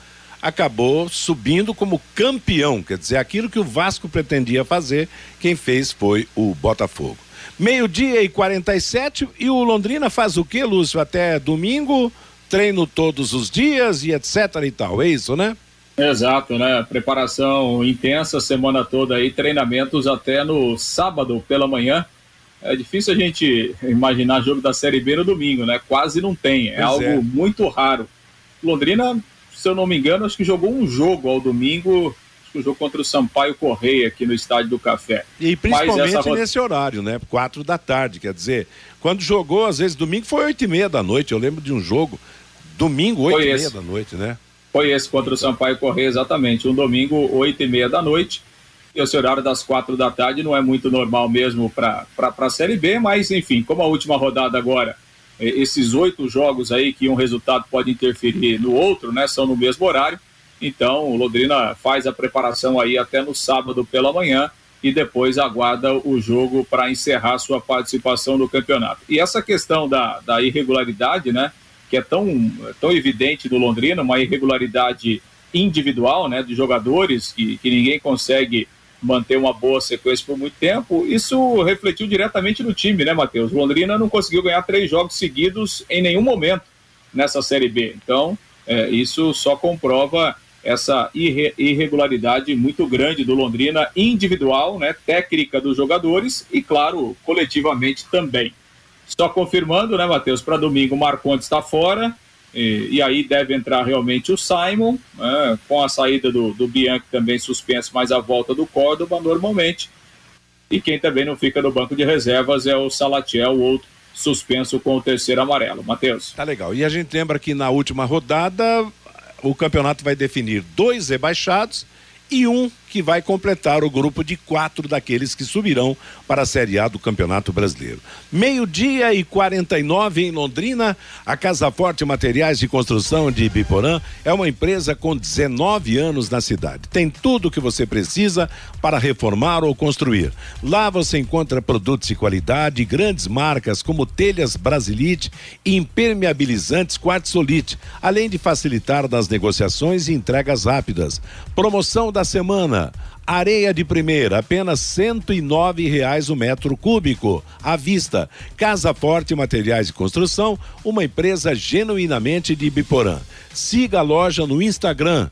acabou subindo como campeão. Quer dizer, aquilo que o Vasco pretendia fazer, quem fez foi o Botafogo. Meio-dia e 47 e o Londrina faz o que, Lúcio? Até domingo, treino todos os dias e etc e tal, é isso, né? Exato, né? Preparação intensa semana toda aí, treinamentos até no sábado pela manhã. É difícil a gente imaginar jogo da Série B no domingo, né? Quase não tem, é pois algo é. muito raro. Londrina se eu não me engano, acho que jogou um jogo ao domingo, acho que o jogo contra o Sampaio Correia aqui no Estádio do Café. E principalmente essa... nesse horário, né? Quatro da tarde, quer dizer, quando jogou, às vezes domingo foi oito e meia da noite, eu lembro de um jogo, domingo oito e meia da noite, né? Foi esse contra o Sampaio Correia, exatamente, um domingo oito e meia da noite, e esse horário das quatro da tarde não é muito normal mesmo para a Série B, mas enfim, como a última rodada agora esses oito jogos aí que um resultado pode interferir no outro, né? São no mesmo horário. Então, o Londrina faz a preparação aí até no sábado pela manhã e depois aguarda o jogo para encerrar sua participação no campeonato. E essa questão da, da irregularidade, né? Que é tão, tão evidente do Londrina, uma irregularidade individual, né? De jogadores que, que ninguém consegue manter uma boa sequência por muito tempo, isso refletiu diretamente no time, né, Matheus? Londrina não conseguiu ganhar três jogos seguidos em nenhum momento nessa Série B. Então, é, isso só comprova essa irre irregularidade muito grande do Londrina, individual, né, técnica dos jogadores e, claro, coletivamente também. Só confirmando, né, Matheus, para domingo o Marcontes está fora, e, e, aí deve entrar realmente o Simon, né, com a saída do, do Bianchi também suspenso, mas a volta do Córdoba normalmente. E quem também não fica no banco de reservas é o Salatiel, o outro suspenso com o terceiro amarelo. Matheus. Tá legal. E a gente lembra que na última rodada o campeonato vai definir dois rebaixados e um que vai completar o grupo de quatro daqueles que subirão para a Série A do Campeonato Brasileiro. Meio-dia e 49 em Londrina, a Casa Forte Materiais de Construção de Ibiporã é uma empresa com 19 anos na cidade. Tem tudo o que você precisa para reformar ou construir. Lá você encontra produtos de qualidade, grandes marcas como telhas Brasilite e impermeabilizantes Quartzolite, além de facilitar nas negociações e entregas rápidas. Promoção da semana Areia de primeira, apenas nove reais o metro cúbico. À vista. Casa Forte Materiais de Construção, uma empresa genuinamente de Biporã. Siga a loja no Instagram,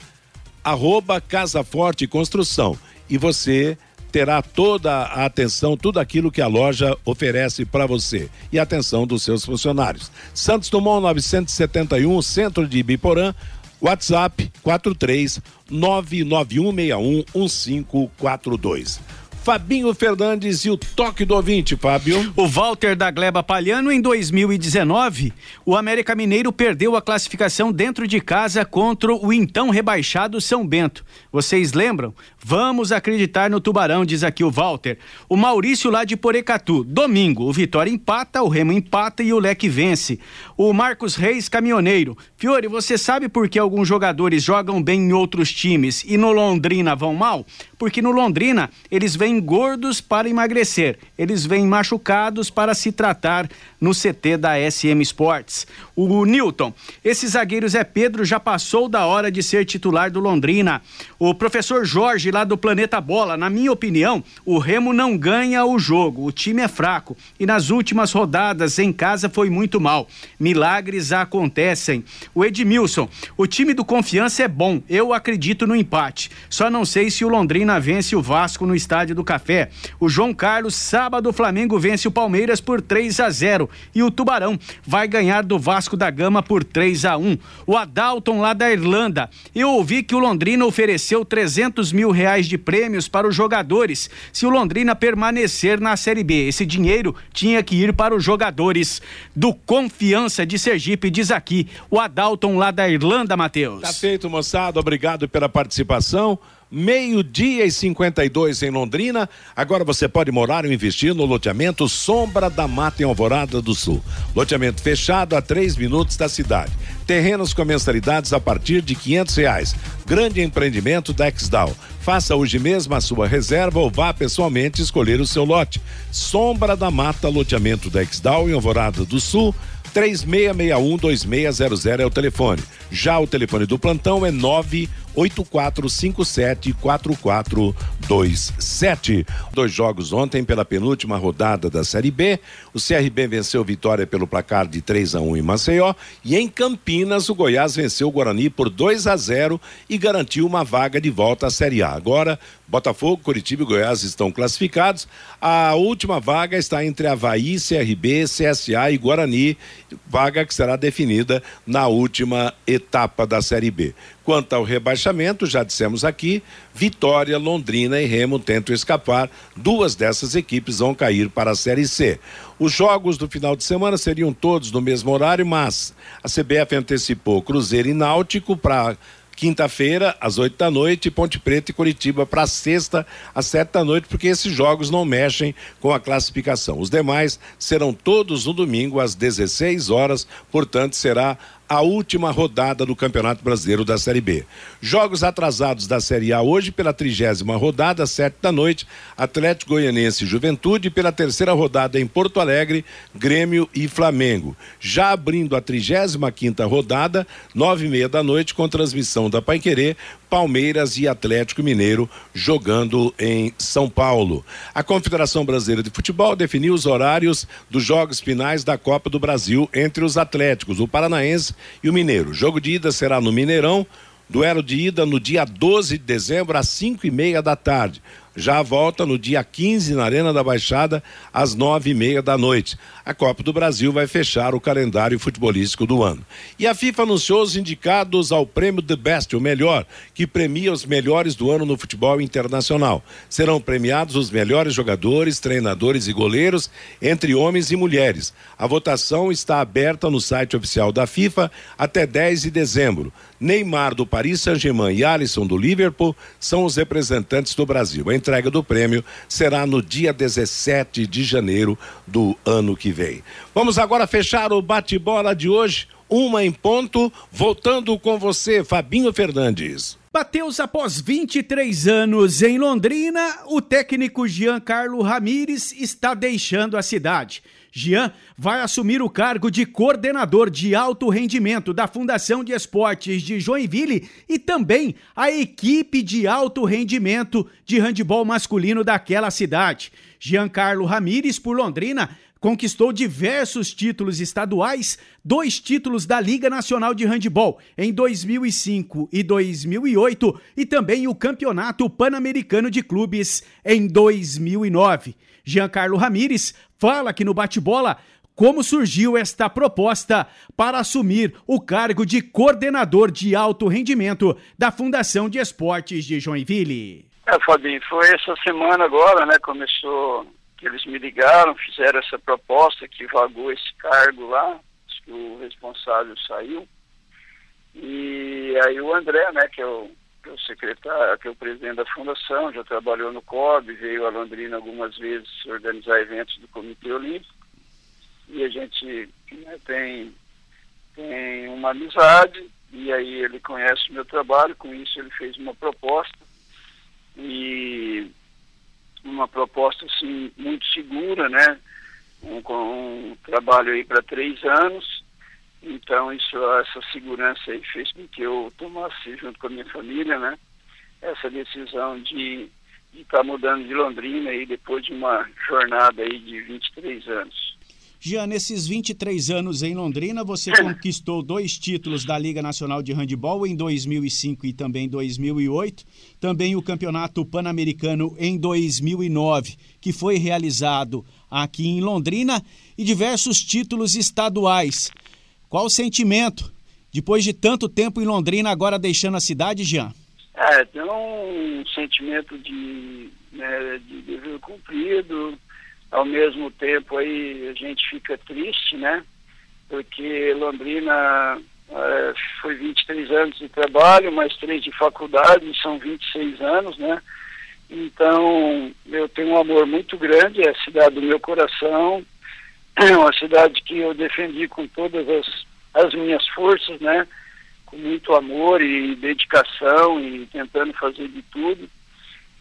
arroba Casa Forte Construção. E você terá toda a atenção, tudo aquilo que a loja oferece para você. E a atenção dos seus funcionários. Santos Dumont 971, centro de Biporã. WhatsApp 43 99161 1542. Fabinho Fernandes e o toque do ouvinte, Fábio. O Walter da Gleba Palhano, em 2019, o América Mineiro perdeu a classificação dentro de casa contra o então rebaixado São Bento. Vocês lembram? Vamos acreditar no Tubarão, diz aqui o Walter. O Maurício lá de Porecatu. Domingo, o Vitória empata, o Remo empata e o Leque vence. O Marcos Reis, caminhoneiro. Fiore, você sabe por que alguns jogadores jogam bem em outros times e no Londrina vão mal? Porque no Londrina eles vêm gordos para emagrecer, eles vêm machucados para se tratar no CT da SM Sports. O Newton, esse zagueiro Zé Pedro já passou da hora de ser titular do Londrina. O professor Jorge, lá do Planeta Bola, na minha opinião, o Remo não ganha o jogo, o time é fraco e nas últimas rodadas em casa foi muito mal. Milagres acontecem. O Edmilson, o time do Confiança é bom, eu acredito no empate. Só não sei se o Londrina vence o Vasco no Estádio do Café. O João Carlos, sábado, o Flamengo vence o Palmeiras por 3 a 0 e o Tubarão vai ganhar do Vasco da Gama por 3 a 1. O Adalton lá da Irlanda. Eu ouvi que o Londrina ofereceu 300 mil reais de prêmios para os jogadores se o Londrina permanecer na Série B. Esse dinheiro tinha que ir para os jogadores do Confiança de Sergipe, diz aqui o Adalton lá da Irlanda, Matheus. Tá feito, moçada. Obrigado pela participação meio-dia e 52 em Londrina. Agora você pode morar ou investir no loteamento Sombra da Mata em Alvorada do Sul. Loteamento fechado a três minutos da cidade. Terrenos com mensalidades a partir de quinhentos reais. Grande empreendimento da Exdal. Faça hoje mesmo a sua reserva ou vá pessoalmente escolher o seu lote. Sombra da Mata, loteamento da Exdal em Alvorada do Sul. 3661-2600 é o telefone. Já o telefone do plantão é 984574427. Dois jogos ontem pela penúltima rodada da Série B. O CRB venceu Vitória pelo placar de 3 a 1 em Maceió e em Campinas o Goiás venceu o Guarani por 2 a 0 e garantiu uma vaga de volta à Série A. Agora Botafogo, Curitiba e Goiás estão classificados. A última vaga está entre Havaí, CRB, CSA e Guarani, vaga que será definida na última etapa da Série B. Quanto ao rebaixamento, já dissemos aqui, Vitória, Londrina e Remo tentam escapar. Duas dessas equipes vão cair para a Série C. Os jogos do final de semana seriam todos no mesmo horário, mas a CBF antecipou Cruzeiro e Náutico para quinta-feira, às oito da noite, Ponte Preta e Curitiba para sexta, às sete da noite, porque esses jogos não mexem com a classificação. Os demais serão todos no domingo, às 16 horas, portanto, será a última rodada do Campeonato Brasileiro da Série B. Jogos atrasados da Série A hoje pela trigésima rodada, sete da noite, Atlético Goianense e Juventude, pela terceira rodada em Porto Alegre, Grêmio e Flamengo. Já abrindo a trigésima quinta rodada, nove e meia da noite, com transmissão da Paiquerê, Palmeiras e Atlético Mineiro jogando em São Paulo. A Confederação Brasileira de Futebol definiu os horários dos jogos finais da Copa do Brasil entre os Atléticos, o Paranaense e o Mineiro. O jogo de ida será no Mineirão. Duelo de ida no dia 12 de dezembro, às 5 e meia da tarde. Já volta no dia 15 na Arena da Baixada, às nove e meia da noite. A Copa do Brasil vai fechar o calendário futebolístico do ano. E a FIFA anunciou os indicados ao prêmio The Best, o melhor, que premia os melhores do ano no futebol internacional. Serão premiados os melhores jogadores, treinadores e goleiros, entre homens e mulheres. A votação está aberta no site oficial da FIFA até 10 de dezembro. Neymar do Paris Saint-Germain e Alisson do Liverpool são os representantes do Brasil. A entrega do prêmio será no dia 17 de janeiro do ano que vem. Vamos agora fechar o bate-bola de hoje, uma em ponto, voltando com você, Fabinho Fernandes. Bateus, após 23 anos em Londrina, o técnico Giancarlo Ramires está deixando a cidade. Jean vai assumir o cargo de coordenador de alto rendimento da Fundação de Esportes de Joinville e também a equipe de alto rendimento de handebol masculino daquela cidade. Giancarlo Ramires, por Londrina, conquistou diversos títulos estaduais, dois títulos da Liga Nacional de Handebol em 2005 e 2008 e também o Campeonato Pan-Americano de Clubes em 2009. Giancarlo Ramires fala aqui no bate-bola como surgiu esta proposta para assumir o cargo de coordenador de alto rendimento da Fundação de Esportes de Joinville. É, Fabinho, foi essa semana agora, né? Começou que eles me ligaram, fizeram essa proposta que vagou esse cargo lá, que o responsável saiu. E aí o André, né, que é o que é o secretário, que é o presidente da fundação, já trabalhou no COB, veio a Londrina algumas vezes organizar eventos do Comitê Olímpico. E a gente né, tem, tem uma amizade, e aí ele conhece o meu trabalho, com isso ele fez uma proposta. E uma proposta assim, muito segura, né? Um, um trabalho aí para três anos então, isso, essa segurança aí fez com que eu tomasse, junto com a minha família, né, essa decisão de estar tá mudando de Londrina aí depois de uma jornada aí de 23 anos. Jean, nesses 23 anos em Londrina, você conquistou dois títulos da Liga Nacional de Handebol em 2005 e também 2008, também o Campeonato Pan-Americano em 2009, que foi realizado aqui em Londrina, e diversos títulos estaduais. Qual o sentimento depois de tanto tempo em Londrina, agora deixando a cidade, Jean? É, tem um sentimento de, né, de dever cumprido, ao mesmo tempo aí a gente fica triste, né? Porque Londrina é, foi 23 anos de trabalho, mais três de faculdade, são 26 anos, né? Então, eu tenho um amor muito grande, é a cidade do meu coração, é uma cidade que eu defendi com todas as, as minhas forças, né? Com muito amor e dedicação e tentando fazer de tudo.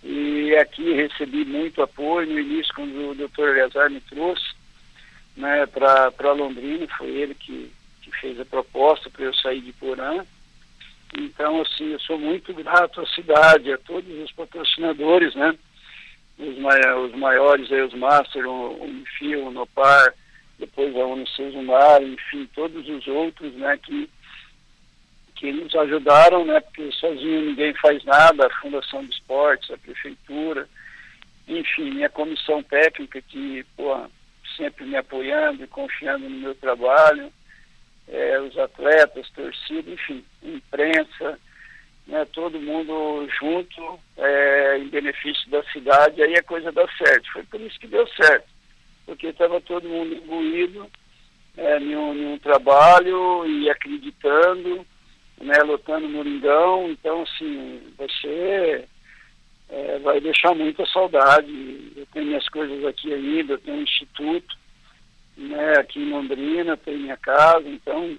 E aqui recebi muito apoio no início quando o doutor Eleazar me trouxe né, para Londrina, foi ele que, que fez a proposta para eu sair de Porã. Então, assim, eu sou muito grato à cidade, a todos os patrocinadores, né? Os, os maiores aí, os Master, o, Enfio, o Nopar, depois a Unicesumar, enfim, todos os outros, né, que, que nos ajudaram, né, porque sozinho ninguém faz nada, a Fundação de Esportes, a Prefeitura, enfim, minha comissão técnica que, pô, sempre me apoiando e confiando no meu trabalho, é, os atletas, torcida, enfim, imprensa, né, todo mundo junto é, em benefício da cidade, aí a coisa dá certo. Foi por isso que deu certo porque estava todo mundo imbuído é, em, um, trabalho e acreditando, né, lotando no Moringão. Então, assim, você é, vai deixar muita saudade. Eu tenho minhas coisas aqui ainda, eu tenho um instituto né, aqui em Londrina, tenho minha casa, então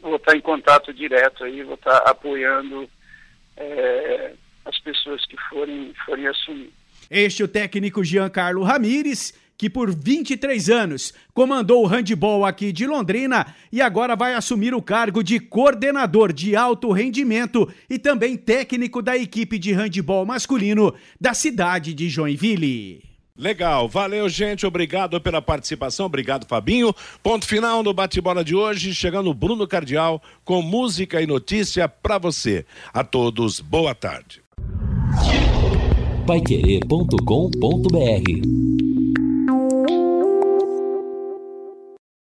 vou estar em contato direto aí, vou estar apoiando é, as pessoas que forem, forem assumir. Este é o técnico Giancarlo Ramires que por 23 anos comandou o handebol aqui de Londrina e agora vai assumir o cargo de coordenador de alto rendimento e também técnico da equipe de handebol masculino da cidade de Joinville. Legal, valeu gente, obrigado pela participação, obrigado Fabinho. Ponto final no bate-bola de hoje, chegando o Bruno Cardial com música e notícia para você. A todos, boa tarde. paiquerê.com.br